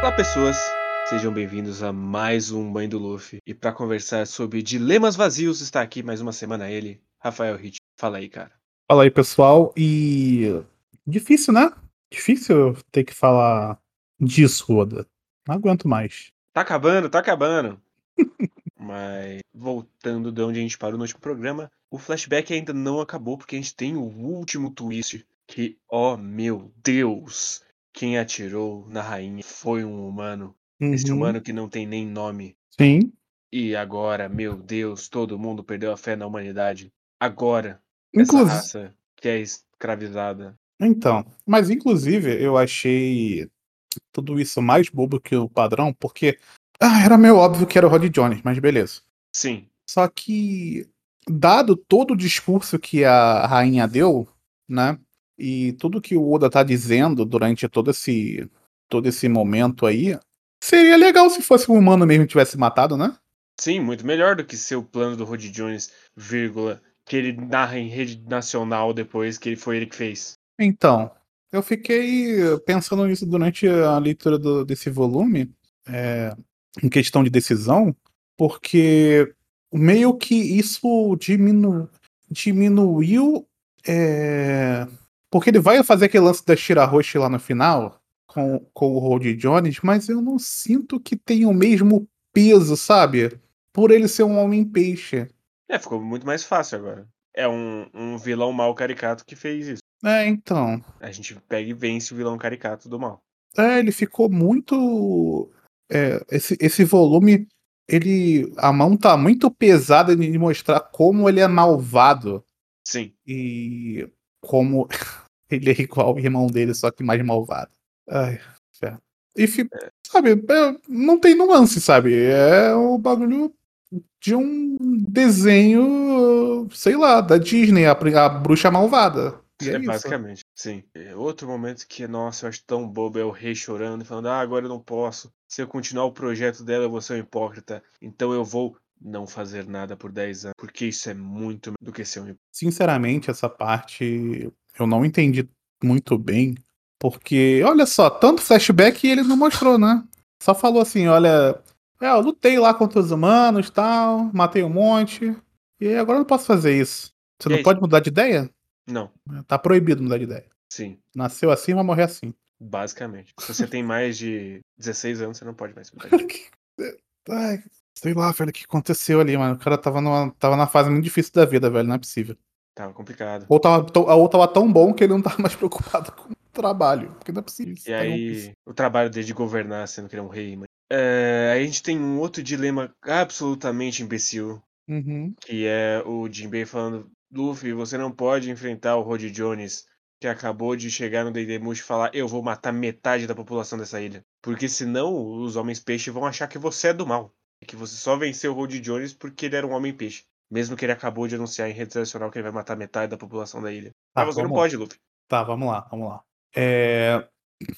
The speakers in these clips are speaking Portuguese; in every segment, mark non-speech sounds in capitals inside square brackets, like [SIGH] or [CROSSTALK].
Olá, pessoas. Sejam bem-vindos a mais um Mãe do Luffy. E para conversar sobre dilemas vazios, está aqui mais uma semana ele, Rafael Hit. Fala aí, cara. Fala aí, pessoal. E. Difícil, né? Difícil ter que falar disso, Oda. Não aguento mais. Tá acabando, tá acabando. [LAUGHS] Mas voltando de onde a gente parou no último programa, o flashback ainda não acabou porque a gente tem o último twist que, oh meu Deus, quem atirou na rainha foi um humano. Esse Uhum. humano que não tem nem nome. Sim. E agora, meu Deus, todo mundo perdeu a fé na humanidade. Agora, essa Inclusive. raça que é escravizada. Então, mas inclusive eu achei tudo isso mais bobo que o padrão, porque ah, era meio óbvio que era o Rod Jones, mas beleza. Sim, Só que, dado todo o discurso que a rainha deu, né? E tudo que o Oda tá dizendo durante todo esse todo esse momento aí, seria legal se fosse um humano mesmo que tivesse matado, né? sim, muito melhor do que ser o plano do Rod Jones, vírgula, que ele narra em rede nacional depois que ele foi ele que fez. Então, eu fiquei pensando nisso durante a leitura do- desse volume, é, em questão de decisão, porque meio que isso diminu- diminuiu. é, porque ele vai fazer aquele lance da Shirahoshi lá no final, com, com o Road Jones, mas eu não sinto que tem o mesmo peso, sabe? Por ele ser um homem-peixe. É, ficou muito mais fácil agora. É um, um vilão mal caricato que fez isso. É, então. A gente pega e vence o vilão caricato do mal. É, ele ficou muito. é, esse, esse volume, ele. A mão tá muito pesada de mostrar como ele é malvado Sim, e como ele é igual ao irmão dele, só que mais malvado. Ai, fé. E fi- sabe, é, não tem nuance, sabe? É o bagulho de um desenho, sei lá, da Disney, a, a bruxa malvada. E é, é basicamente. Sim. É Outro momento que, nossa, eu acho tão bobo é o rei chorando falando: Ah, agora eu não posso. Se eu continuar o projeto dela, eu vou ser um hipócrita. Então eu vou não fazer nada por 10 anos. Porque isso é muito do que ser um hipócrita. Sinceramente, essa parte eu não entendi muito bem, porque, olha só, tanto flashback ele não mostrou, né? Só falou assim, olha, é, eu lutei lá contra os humanos, tal, matei um monte, e agora eu não posso fazer isso. Você E não aí? pode mudar de ideia? Não, Tá proibido mudar de ideia. sim. Nasceu assim, vai morrer assim. Basicamente. Se você tem mais de 16 anos, você não pode mais mudar. de- [LAUGHS] Ai, sei lá, velho, o que aconteceu ali, mano. O cara tava, numa, tava na fase muito difícil da vida, velho, não é possível. Tava complicado. Ou tava, tão- ou tava tão bom que ele não tava mais preocupado com o trabalho. Porque não é possível. E tá aí, o trabalho dele de governar, sendo que ele é um rei. Mas... É, aí a gente tem um outro dilema absolutamente imbecil, Uhum. que é o Jinbei falando: Luffy, você não pode enfrentar o Rod Jones, que acabou de chegar no Dendemushi e falar: Eu vou matar metade da população dessa ilha. Porque senão os homens peixe vão achar que você é do mal. E que você só venceu o Rod Jones porque ele era um homem peixe. Mesmo que ele acabou de anunciar em rede nacional que ele vai matar metade da população da ilha. Tá, Mas você não lá. pode, Luffy. Tá, vamos lá, vamos lá. É,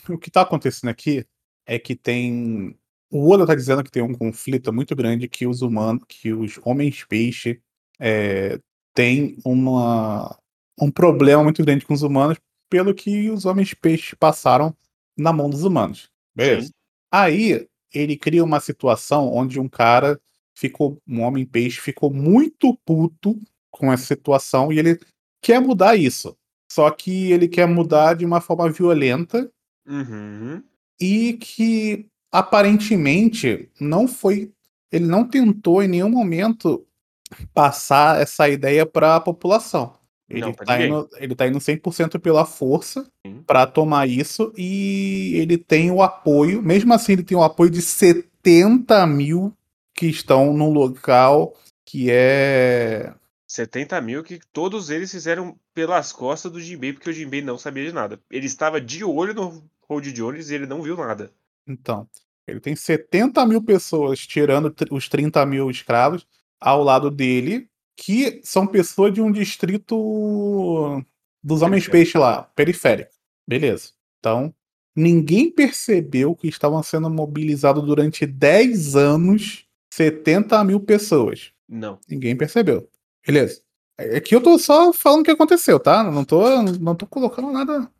O que tá acontecendo aqui é que tem. O Oda tá dizendo que tem um conflito muito grande que os humanos, que os homens peixe é, têm uma... um problema muito grande com os humanos pelo que os homens peixe passaram na mão dos humanos. Beleza? Sim. Aí ele cria uma situação onde um cara ficou, um homem peixe ficou muito puto com essa situação e ele quer mudar isso. Só que ele quer mudar de uma forma violenta Uhum. e que aparentemente não foi. Ele não tentou em nenhum momento passar essa ideia para a população. Ele Não, tá, indo, ele tá indo 100% pela força para tomar isso e ele tem o apoio, mesmo assim, ele tem o apoio de 70 mil que estão num local que é. 70 mil que todos eles fizeram pelas costas do Jinbei, porque o Jinbei não sabia de nada. Ele estava de olho no Road Jones e ele não viu nada. Então, ele tem 70 mil pessoas tirando os 30 mil escravos ao lado dele, que são pessoas de um distrito dos homens peixe lá, periférico. Beleza. Então, ninguém percebeu que estavam sendo mobilizados durante 10 anos 70 mil pessoas. Não. Ninguém percebeu. Beleza. Aqui eu tô só falando o que aconteceu, tá? Não tô, não tô colocando nada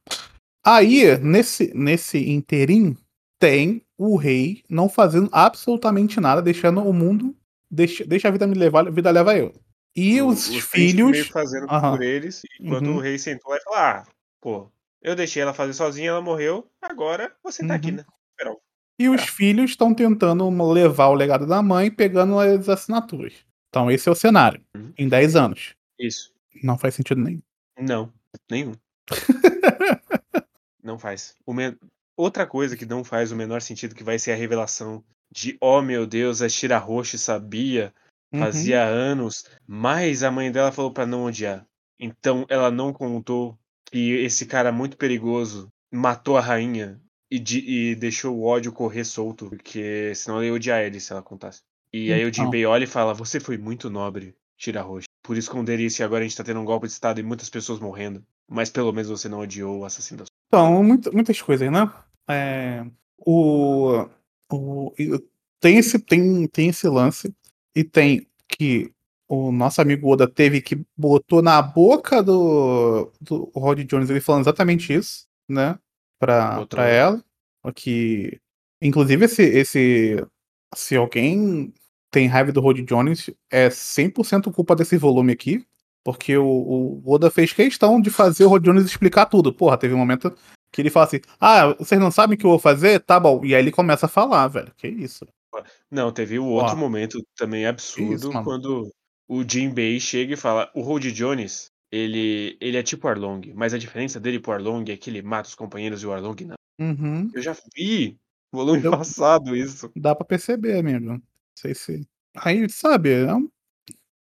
Aí, nesse, nesse interim, tem o rei não fazendo absolutamente nada, deixando o mundo. Deixa, deixa a vida me levar, a vida leva eu. E O- os, príncipe filhos. fazendo Aham. por eles, enquanto Uhum. o rei sentou e falou: Ah, pô, eu deixei ela fazer sozinha, ela morreu, agora você tá aqui, Uhum. né? Esperão. E os É. filhos estão tentando levar o legado da mãe pegando as assinaturas. Então, esse é o cenário. Uhum. Em 10 anos. Isso. Não faz sentido nenhum. Não, nenhum. [LAUGHS] não faz. O men- Outra coisa que não faz o menor sentido, que vai ser a revelação de, oh meu Deus, a Shira Roche sabia, Uhum. fazia anos, mas a mãe dela falou pra não odiar. Então ela não contou que esse cara muito perigoso matou a rainha e, de- e deixou o ódio correr solto, porque senão ela ia odiar ele se ela contasse. E aí o Então. Jinbei olha e fala: Você foi muito nobre, Shira Roche. Por esconder isso e agora a gente tá tendo um golpe de estado e muitas pessoas morrendo. Mas pelo menos você não odiou o assassino da sua. Então, muito- muitas coisas, né? É, o, o, tem, esse, tem, tem esse lance, e tem que o nosso amigo Oda teve que botou na boca do, do Rod Jones ele falando exatamente isso, né? Pra ela. Que, inclusive, esse, esse. Se alguém tem raiva do Rod Jones, é 100% culpa desse volume aqui. Porque o, o Oda fez questão de fazer o Rod Jones explicar tudo. Porra, teve um momento que ele fala assim: Ah, vocês não sabem o que eu vou fazer? Tá bom. E aí ele começa a falar, velho. Que isso. Não, teve o outro Ó. momento também absurdo Isso, quando o Jinbei chega e fala: O Rod Jones, ele, ele é tipo Arlong, mas a diferença dele pro Arlong é que ele mata os companheiros e o Arlong não. Uhum. Eu já vi volume Eu- passado isso. Dá pra perceber, amigo. Não sei se. Aí, sabe, é um-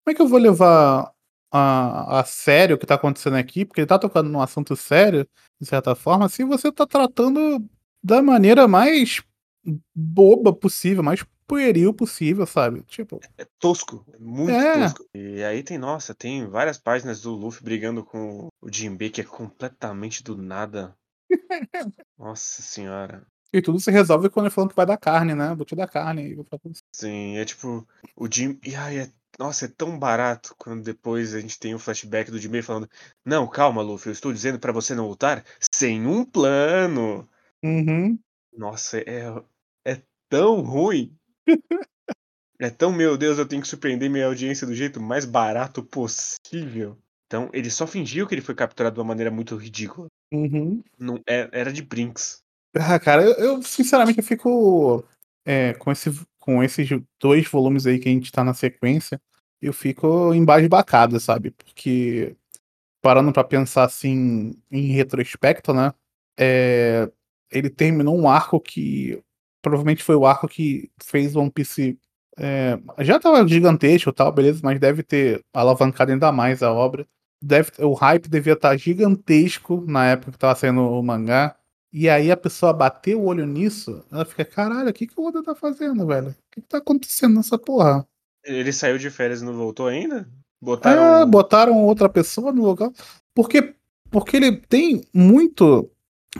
como é que eu vou levar a, a sério o que tá acontecendo aqui? Porque ele tá tocando num assunto sério, de certa forma, se você tá tratando da maneira mais boba possível, mais pueril possível, sabe? Tipo, É tosco, é muito É. tosco. E aí tem, nossa, tem várias páginas do Luffy brigando com o Jinbei que é completamente do nada. [LAUGHS] Nossa senhora. e tudo se resolve quando ele falando que vai dar carne, né? Vou te dar carne. e vou. Sim, é tipo, o Jim. E ai, é... Nossa, é tão barato quando depois a gente tem o flashback do Jinbei falando: Não, calma, Luffy, eu estou dizendo pra você não lutar sem um plano. Uhum. Nossa, é, é tão ruim. É tão, meu Deus, eu tenho que surpreender minha audiência do jeito mais barato possível. Então, ele só fingiu que ele foi capturado de uma maneira muito ridícula. Uhum. Não, é- era de Brinks. Ah, cara, eu, eu, sinceramente eu fico é, com, esse, com esses dois volumes aí que a gente tá na sequência, eu fico embasbacado, sabe? Porque parando pra pensar assim em retrospecto, né? é, ele terminou um arco que provavelmente foi o arco que fez One Piece é, já tava gigantesco tal, beleza, mas deve ter alavancado ainda mais a obra. Deve, o hype devia estar gigantesco na época que tava saindo o mangá. E aí a pessoa bater o olho nisso, ela fica, caralho, o que, que o Oda tá fazendo, velho? O que, que tá acontecendo nessa porra? Ele saiu de férias e não voltou ainda? É, Botaram. botaram outra pessoa no lugar. Porque, porque ele tem muito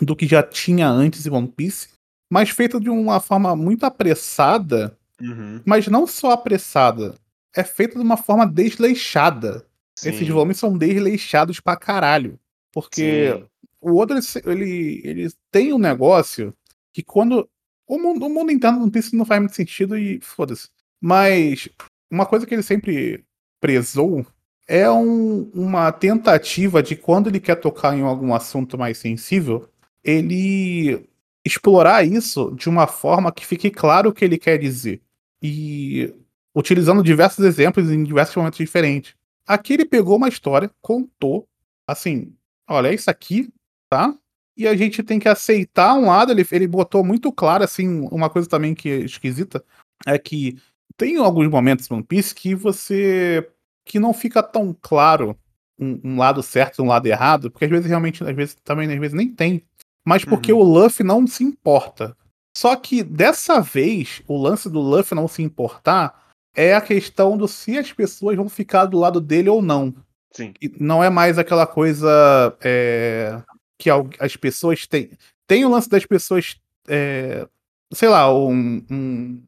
do que já tinha antes em One Piece, mas feito de uma forma muito apressada, Uhum, mas não só apressada, é feito de uma forma desleixada. Esses sim, volumes são desleixados pra caralho. Porque sim. o Oda, ele, ele, tem um negócio que quando. O mundo, o mundo interno One Piece não faz muito sentido e foda-se. Mas uma coisa que ele sempre prezou é um- uma tentativa de quando ele quer tocar em algum assunto mais sensível, ele explorar isso de uma forma que fique claro o que ele quer dizer. E utilizando diversos exemplos em diversos momentos diferentes. Aqui ele pegou uma história, contou, assim, olha, é isso aqui, tá? E a gente tem que aceitar um lado, ele, ele botou muito claro, assim, uma coisa também que é esquisita, é que tem alguns momentos no One Piece que você. que não fica tão claro um, um lado certo e um lado errado, porque às vezes realmente, às vezes também, às vezes nem tem. Mas porque Uhum. o Luffy não se importa. Só que dessa vez, o lance do Luffy não se importar é a questão do se as pessoas vão ficar do lado dele ou não. Sim. E não é mais aquela coisa é, que as pessoas têm. Tem o lance das pessoas. é, sei lá, um, um.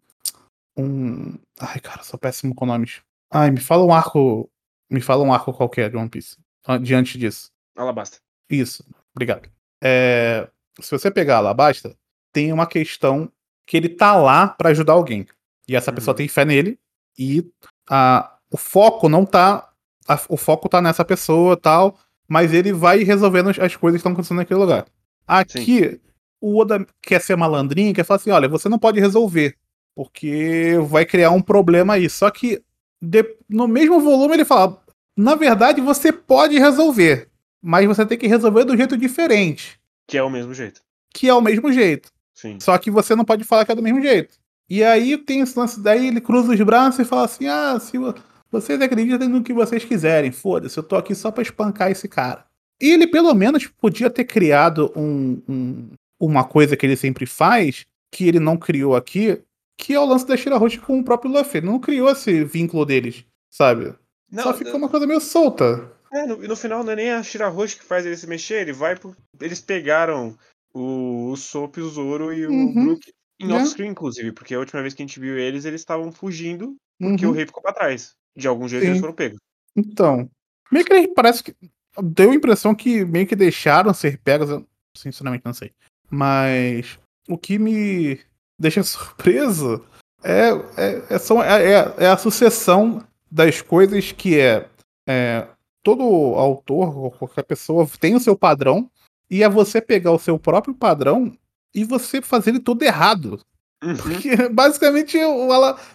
um- Ai, cara, sou péssimo com nomes. Ai, me fala um arco. Me fala um arco qualquer de One Piece. Diante disso. Alabasta. Isso. Obrigado. É, se você pegar lá, basta, tem uma questão que ele tá lá pra ajudar alguém. E essa pessoa Uhum. tem fé nele e a, o foco não tá. a- o foco tá nessa pessoa tal, mas ele vai resolvendo as, as coisas que estão acontecendo naquele lugar. Aqui, o Oda quer ser malandrinho, quer falar assim: olha, você não pode resolver, porque vai criar um problema aí. Só que de- no mesmo volume ele fala: na verdade, você pode resolver, mas você tem que resolver do jeito diferente, Que é o mesmo jeito. que é o mesmo jeito. Sim. Só que você não pode falar que é do mesmo jeito. E aí tem esse lance, daí ele cruza os braços e fala assim: ah, se vo- vocês acreditam no que vocês quiserem, foda-se, eu tô aqui só pra espancar esse cara. E ele pelo menos podia ter criado um, um- uma coisa que ele sempre faz, que ele não criou aqui, que é o lance da Shirahoshi com o próprio Luffy. Ele não criou esse vínculo deles, sabe? Não, só ficou uma coisa meio solta. É, no, e no final não é nem a Shirahoshi que faz ele se mexer, ele vai por. Eles pegaram o, o Sop, o Zoro e o Uhum. Brook em Yeah. off-screen, inclusive, porque a última vez que a gente viu eles, eles estavam fugindo porque Uhum. o rei ficou pra trás. De algum jeito Sim. eles foram pegos. Então, meio que ele parece que. Deu a impressão que meio que deixaram ser pegos, eu sinceramente não sei. Mas o que me deixa [LAUGHS] surpreso é, é, é, são- é- é- é a sucessão das coisas que é, é, todo autor ou qualquer pessoa tem o seu padrão e é você pegar o seu próprio padrão e você fazer ele todo errado. Uhum. Porque [LAUGHS] basicamente o,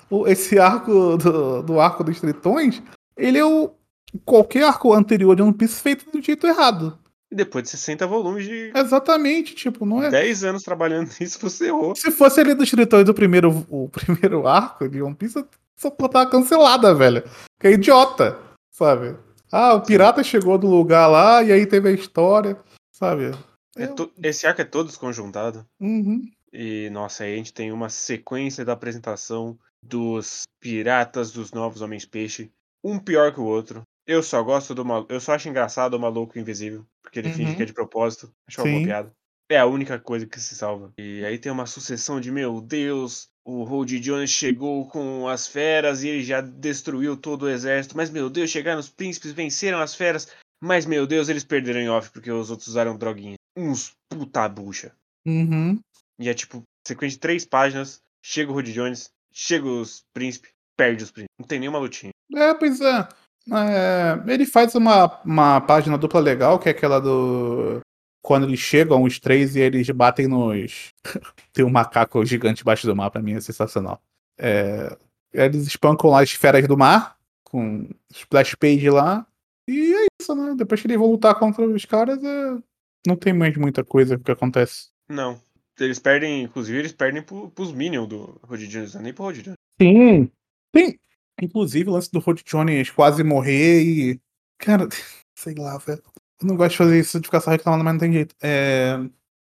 o- esse arco do, do arco dos tritões, ele é o. Qualquer arco anterior de One Piece feito do jeito errado. E depois de 60 volumes de Exatamente, tipo, não é. 10 anos trabalhando [LAUGHS] nisso, você errou. Se fosse ali dos tritões do primeiro, o primeiro arco de One Piece, essa porra tava cancelada, velho. Que é idiota, sabe? Ah, o pirata chegou do lugar lá e aí teve a história, sabe? É to- Esse arco é todo desconjuntado. Uhum. E, nossa, aí a gente tem uma sequência da apresentação dos piratas dos novos Homens-Peixe. Um pior que o outro. Eu só gosto do maluco. Eu só acho engraçado o maluco invisível. Porque ele finge Uhum. que é de propósito. Acho uma boa Sim. piada. É a única coisa que se salva. E aí tem uma sucessão de, meu Deus, o Hold Jones chegou com as feras e ele já destruiu todo o exército. Mas, meu Deus, chegaram os príncipes, venceram as feras. Mas, meu Deus, eles perderam em off porque os outros usaram droguinha. Uns puta bucha. Uhum. E é tipo, sequência de três páginas, chega o Rudy Jones, chega os príncipes, perde os príncipes. Não tem nenhuma lutinha. É, pois é. É, ele faz uma, uma página dupla legal, que é aquela do. Quando eles chegam, os três, e eles batem nos. [LAUGHS] Tem um macaco gigante embaixo do mar, pra mim é sensacional. É, eles espancam lá as esferas do mar, com splash page lá, e é isso, né? Depois que eles vão lutar contra os caras, é... não tem mais muita coisa que acontece. Não. Eles perdem, inclusive, eles perdem pro, pros Minions do Rudy Jones, é nem pro Rudy Jones. Sim. Tem. Inclusive o lance do Rod Jones quase morrer e. Cara, [LAUGHS] sei lá, velho. Eu não gosto de fazer isso de ficar só reclamando, mas não tem jeito. É...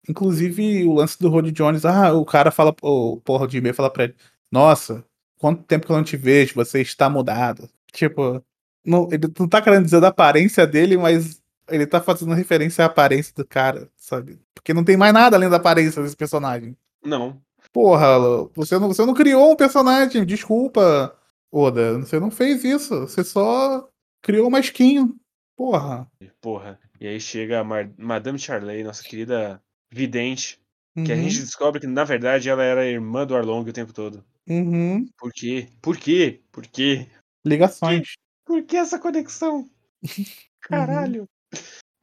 Inclusive o lance do Rod Jones, ah, o cara fala, o porra de e fala pra ele: Nossa, quanto tempo que eu não te vejo, você está mudado. Tipo, não, ele não tá querendo dizer da aparência dele, mas ele tá fazendo referência à aparência do cara, sabe? Porque não tem mais nada além da aparência desse personagem. Não. Porra, você não, você não criou um personagem, desculpa, Oda. Você não fez isso. Você só criou uma skin. Porra. Porra. E aí chega a Mar- Madame Charley, nossa querida vidente, que a Uhum, gente descobre que, na verdade, ela era a irmã do Arlong o tempo todo. uhum. Por quê? Por quê? Por quê? Ligações. Por que essa conexão? [LAUGHS] Caralho.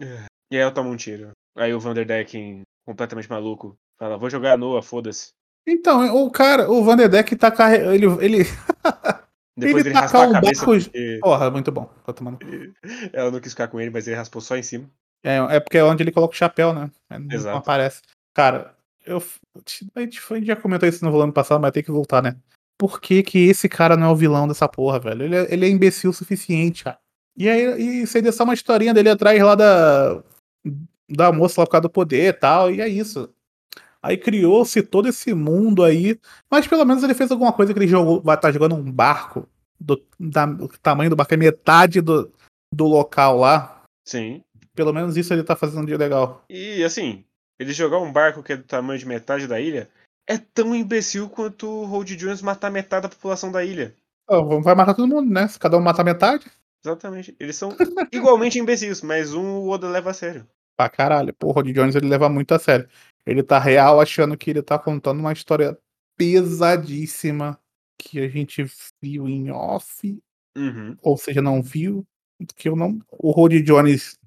É. E aí ela toma um tiro. Aí o Vanderdecken, completamente maluco, fala, vou jogar a Noah, foda-se. Então, o cara, o Vanderdeck tá carregando. Ele, ele. [LAUGHS] Depois Ele ele, raspou a um cabeça barco- porque Porra, muito bom. Tô tomando. [LAUGHS] ela não quis ficar com ele, mas ele raspou só em cima. É, é porque é onde ele coloca o chapéu, né? É, Não Exato. aparece. Cara, eu. A gente, já comentou isso no volume passado, mas tem que voltar, né? Por que, que esse cara não é o vilão dessa porra, velho? Ele é, ele é imbecil o suficiente, cara. E aí, e seria só uma historinha dele atrás lá da. Da moça lá por causa do poder e tal, e é isso. Aí criou-se todo esse mundo aí. Mas pelo menos ele fez alguma coisa que ele jogou. Vai estar jogando um barco. Do, da- o tamanho do barco é metade do, do local lá. Sim. Pelo menos isso ele tá fazendo de legal. E assim, ele jogar um barco que é do tamanho de metade da ilha é tão imbecil quanto o Hold Jones matar metade da população da ilha. Ah, vai matar todo mundo, né? Se cada um matar metade. Exatamente. Eles são [LAUGHS] igualmente imbecis, mas um o Oda leva a sério. Pra caralho. Pô, o Rod Jones ele leva muito a sério. Ele tá real achando que ele tá contando uma história pesadíssima que a gente viu em off, Uhum. ou seja, não viu. Que eu não. O Rod Jones,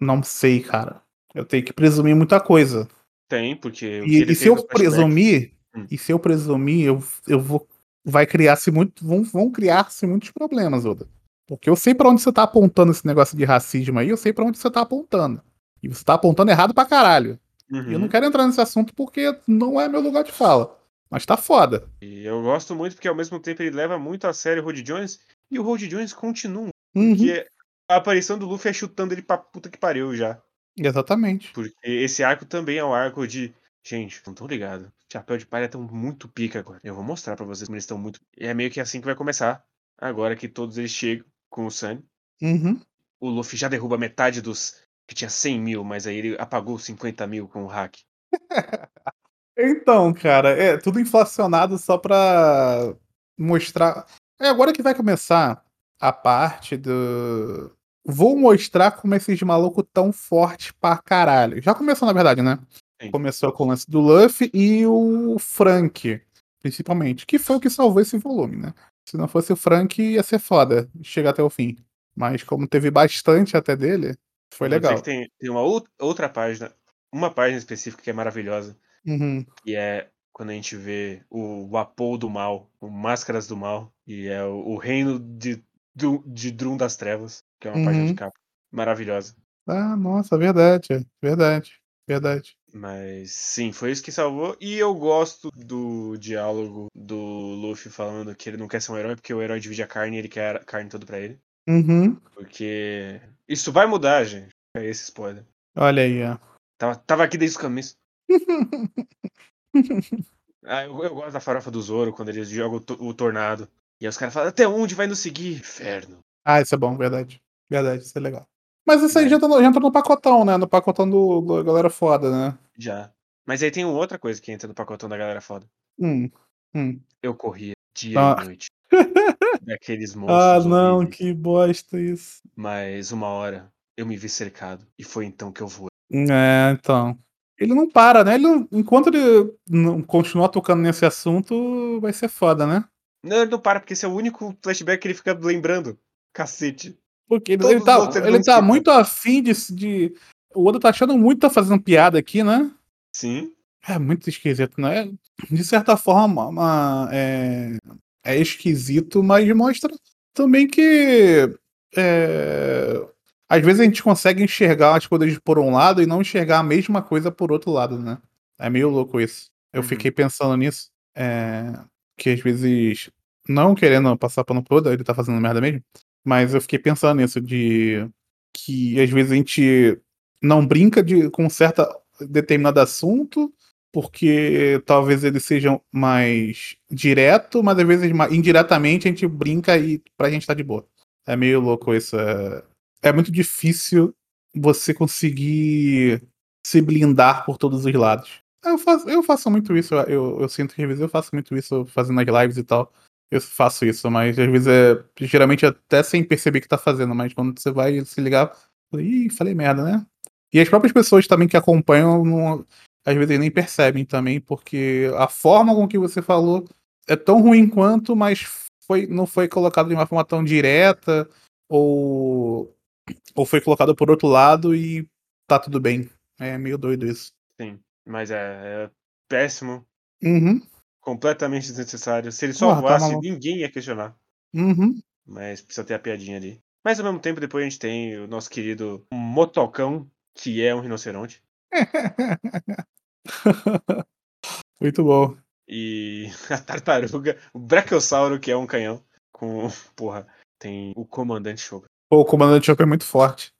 não sei, cara. Eu tenho que presumir muita coisa. Tem, porque E, e se eu presumir, Hum. e se eu presumir, eu, eu vou. Vai criar-se muito. Vão, vão criar-se muitos problemas, Oda. Porque eu sei pra onde você tá apontando esse negócio de racismo aí, eu sei pra onde você tá apontando. E você tá apontando errado pra caralho. E eu não Uhum. quero entrar nesse assunto porque não é meu lugar de fala. Mas tá foda. E eu gosto muito porque ao mesmo tempo ele leva muito a sério o Rod Jones e o Rod Jones continua. Uhum, Porque a aparição do Luffy é chutando ele pra puta que pariu já. Exatamente. Porque esse arco também é um arco de. Gente, não tão ligado. Chapéu de palha tão muito pica agora. Eu vou mostrar pra vocês como eles estão muito. É meio que assim que vai começar. Agora que todos eles chegam com o Sunny. Uhum. O Luffy já derruba metade dos. Que tinha 100 mil, mas aí ele apagou 50 mil com o hack. [LAUGHS] Então, cara, é tudo inflacionado só pra mostrar. É agora que vai começar a parte do. Vou mostrar como esses malucos tão fortes pra caralho. Já começou, na verdade, né? Sim. Começou com o lance do Luffy e o Frank, principalmente. Que foi o que salvou esse volume, né? Se não fosse o Frank, ia ser foda chegar até o fim. Mas como teve bastante até dele, foi Vou legal. tem, tem uma ou- outra página. Uma página específica que é maravilhosa. Uhum. E é quando a gente vê o Wapou do Mal, o Máscaras do Mal, e é o, o reino de, do, de Drum das Trevas, que é uma página de Uhum. capa maravilhosa. Ah, nossa, verdade, verdade, verdade. Mas sim, foi isso que salvou. E eu gosto do diálogo do Luffy falando que ele não quer ser um herói porque o herói divide a carne e ele quer a carne toda pra ele. Uhum. Porque isso vai mudar, gente. É esse spoiler. Olha aí, ó. Tava, tava aqui desde o começo. [LAUGHS] Ah, eu, eu gosto da farofa do Zoro quando eles jogam o, o tornado. E aí os caras falam, até onde vai nos seguir? Inferno. Ah, isso é bom, verdade. Verdade, isso é legal. Mas isso aí É. já, tá no, já entra no pacotão, né? No pacotão do, do galera foda, né? Já. Mas aí tem outra coisa que entra no pacotão da galera foda. Hum. Hum. Eu corria dia Ah. e noite. Daqueles [LAUGHS] monstros. Ah, não, horríveis. que bosta isso. Mas uma hora eu me vi cercado. E foi então que eu voei. É, então. Ele não para, né? Ele não- enquanto ele não continuar tocando nesse assunto, vai ser foda, né? Não, ele não para, porque esse é o único flashback que ele fica lembrando. Cacete. Porque ele, ele tá, ele tá muito afim de, de. O Oda tá achando muito tá fazendo piada aqui, né? Sim. É muito esquisito, né? De certa forma, uma- é, é esquisito, mas mostra também que é, às vezes a gente consegue enxergar as coisas por um lado e não enxergar a mesma coisa por outro lado, né? É meio louco isso. Eu Uhum. fiquei pensando nisso. é, que às vezes, não querendo passar pano pro Oda, ele tá fazendo merda mesmo, mas eu fiquei pensando nisso, de que às vezes a gente não brinca de, com certo determinado assunto, porque talvez ele seja mais direto, mas às vezes indiretamente a gente brinca e pra gente tá de boa. É meio louco isso. É, é muito difícil você conseguir se blindar por todos os lados. Eu faço, eu faço muito isso, eu, eu, sinto que às vezes eu faço muito isso fazendo as lives e tal. Eu faço isso, mas às vezes é geralmente até sem perceber que tá fazendo, mas quando você vai se ligar, ih, falei merda, né? E as próprias pessoas também que acompanham, não- às vezes nem percebem também, porque a forma com que você falou é tão ruim quanto, mas foi, não foi colocado de uma forma tão direta, ou, ou foi colocado por outro lado e tá tudo bem. É meio doido isso. Sim. Mas é, é péssimo. Uhum, Completamente desnecessário. Se ele só Porra, tá voasse, maluco. ninguém ia questionar. uhum. Mas precisa ter a piadinha ali. Mas ao mesmo tempo, depois a gente tem o nosso querido Motocão, que é um rinoceronte. [LAUGHS] [LAUGHS] Muito bom. E [LAUGHS] a tartaruga, o Brachiosauro, que é um canhão. Com. [LAUGHS] Porra, tem o comandante Shogun. Pô, o comandante Chopper é muito forte.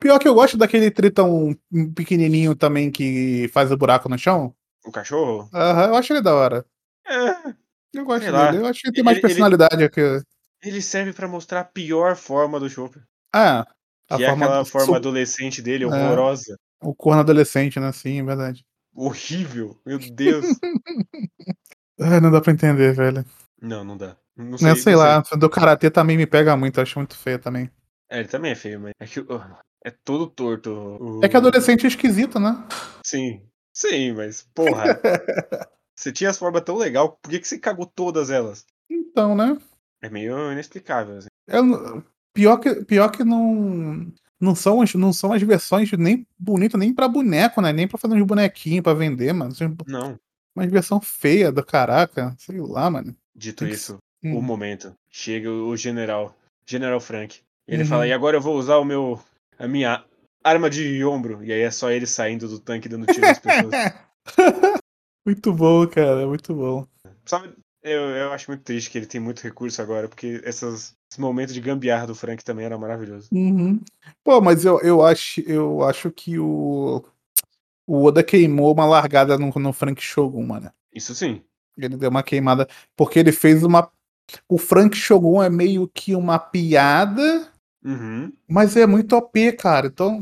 Pior que eu gosto daquele tritão pequenininho também que faz o buraco no chão. O cachorro? Aham, eu acho ele da hora. É, Eu gosto Sei lá. dele. Eu acho que ele tem mais Ele- ele- personalidade que. ele serve pra mostrar a pior forma do Chopper. Ah, a Que é aquela do- forma adolescente dele, É. horrorosa. O corno adolescente, né? Sim, é verdade. Horrível. Meu Deus. Ah, [LAUGHS] não dá pra entender, velho. não, não dá. Não Sei, sei, sei não lá, do karatê também me pega muito, acho muito feio também. É, ele também é feio, mas é que o- é todo torto. o- É que adolescente é esquisito, né? Sim. Sim, mas, porra. [LAUGHS] você tinha as formas tão legal, por que, que você cagou todas elas? Então, né? É meio inexplicável, assim. Eu não- pior, que, pior que não. Não são, as, não são as versões nem bonitas, nem pra boneco, né? Nem pra fazer uns bonequinhos pra vender, mano. Não. Uma versão feia do caraca. Sei lá, mano. Dito Tem que isso, Hum. o momento. Chega o general, General Frank. Ele Uhum. fala, e agora eu vou usar o meu. a minha arma de ombro. E aí é só ele saindo do tanque dando tiro nas pessoas. [LAUGHS] muito bom, cara. Muito bom. Sabe, eu, eu acho muito triste que ele tem muito recurso agora, porque essas, esse momento de gambiarra do Frank também era maravilhoso. Uhum. Pô, mas eu, eu, acho, eu acho que o. O Oda queimou uma largada no, no Frank Shogun, mano. Isso sim. Ele deu uma queimada. Porque ele fez uma. O Frank Shogun é meio que uma piada, Uhum. mas é muito OP, cara. Então,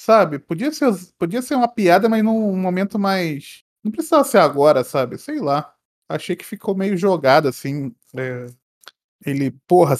sabe, podia ser, podia ser uma piada, mas num momento mais. Não precisava ser agora, sabe? Sei lá. Achei que ficou meio jogado, assim. é, Ele, porra,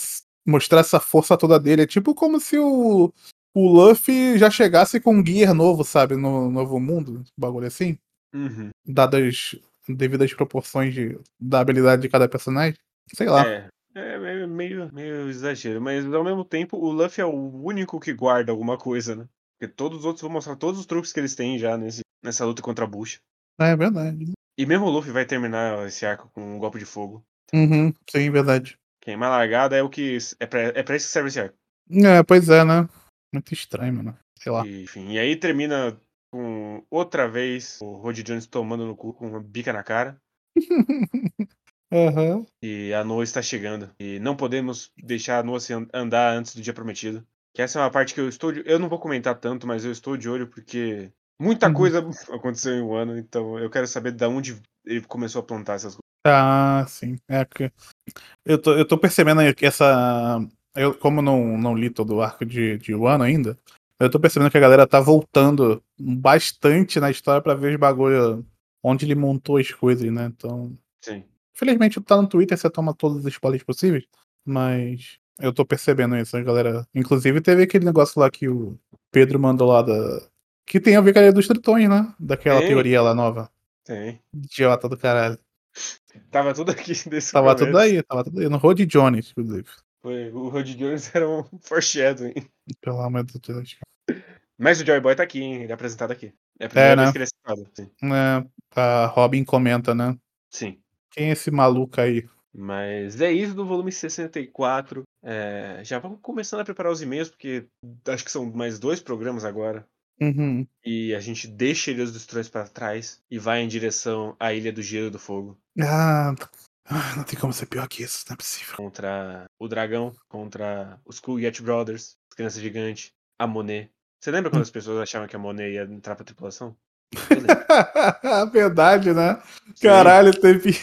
mostrar essa força toda dele. É tipo como se o, o Luffy já chegasse com um gear novo, sabe? No novo mundo. Bagulho assim. Uhum. Dadas devido às proporções de, da habilidade de cada personagem. Sei lá. É. É meio, meio, meio exagero, mas ao mesmo tempo o Luffy é o único que guarda alguma coisa, né? Porque todos os outros vão mostrar todos os truques que eles têm já nesse, nessa luta contra a Bucha. É, verdade. E mesmo o Luffy vai terminar esse arco com um golpe de fogo. Uhum, sim, verdade. Queimar largada é o que. É pra, é pra isso que serve esse arco. É, pois é, né? Muito estranho, mano. Sei lá. E, enfim, e aí termina com outra vez o Rod Jones tomando no cu com uma bica na cara. [LAUGHS] Aham. E a Noa está chegando. E não podemos deixar a Noa se an- andar antes do dia prometido. Que essa é uma parte que eu estou de... Eu não vou comentar tanto, mas eu estou de olho porque muita Uhum. coisa [LAUGHS] aconteceu em um ano. Então eu quero saber de onde ele começou a plantar essas coisas. Ah, sim. É que eu tô, eu tô percebendo aí que essa. Eu, como não, não li todo o arco de, de Wano ainda, eu tô percebendo que a galera tá voltando bastante na história pra ver os bagulho onde ele montou as coisas, né? Então. Sim. Felizmente tá no Twitter, você toma todos os spoilers possíveis, mas eu tô percebendo isso, a galera. Inclusive teve aquele negócio lá que o Pedro mandou lá da. Que tem a ver com a dos Tritões, né? Daquela Tem. teoria lá nova. Tem. Idiota do caralho. Tava tudo aqui [LAUGHS] desse Tava começo. tudo aí, tava tudo aí. No Road Jones, inclusive. Foi, o Rod Jones era um [LAUGHS] foreshadowing. Pelo amor de Deus. Mas o Joy Boy tá aqui, hein? Ele é apresentado aqui. É a primeira É, vez né? que ele é citado. Sim. É, a Robin comenta, né? Sim. Quem é esse maluco aí? Mas é isso do volume 64. É, já vamos começando a preparar os e-mails, porque acho que são mais dois programas agora. Uhum. E a gente deixa Ilha dos Destruidores pra trás e vai em direção à Ilha do Gelo e do Fogo. Ah, ah, não tem como ser pior que isso, não é possível. Contra o dragão, contra os Cool Yet Brothers, as crianças gigantes, a Monet. Você lembra quando as pessoas achavam que a Monet ia entrar pra tripulação? [LAUGHS] Verdade, né? Sim. Caralho, teve.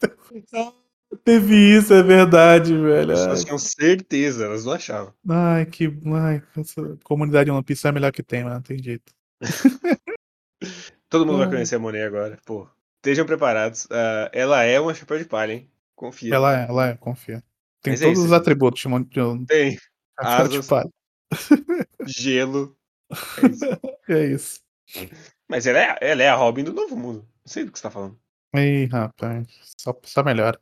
[LAUGHS] teve isso, é verdade, velho. As pessoas tinham certeza, elas não achavam. Ai, que. Ai, essa comunidade One Piece é a melhor que tem, mano. Não tem jeito. [LAUGHS] Todo mundo vai conhecer a Monet agora. Pô, estejam preparados. Ah, ela é uma chapéu de palha, hein? Confia. Ela é, ela é, confia. Tem Mas é todos isso, os atributos de um Tem chapéu de Asas. palha. [LAUGHS] gelo. É isso. [LAUGHS] É isso. Mas ela é, ela é a Robin do Novo Mundo. Não sei do que você tá falando. Ih, rapaz. Só, só melhor.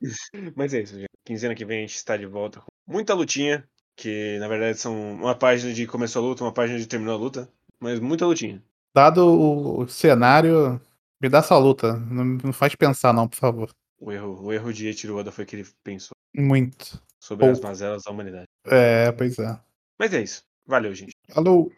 Mas é isso, gente. Quinzena que vem a gente está de volta com muita lutinha. Que na verdade são uma página de começou a luta, uma página de terminou a luta. Mas muita lutinha. Dado o cenário, me dá essa luta. Não, não faz pensar, não, por favor. O erro, o erro de Eiichiro Oda foi que ele pensou Muito. sobre as Pouco. mazelas da humanidade. É, pois é. Mas é isso. Valeu, gente. Alô.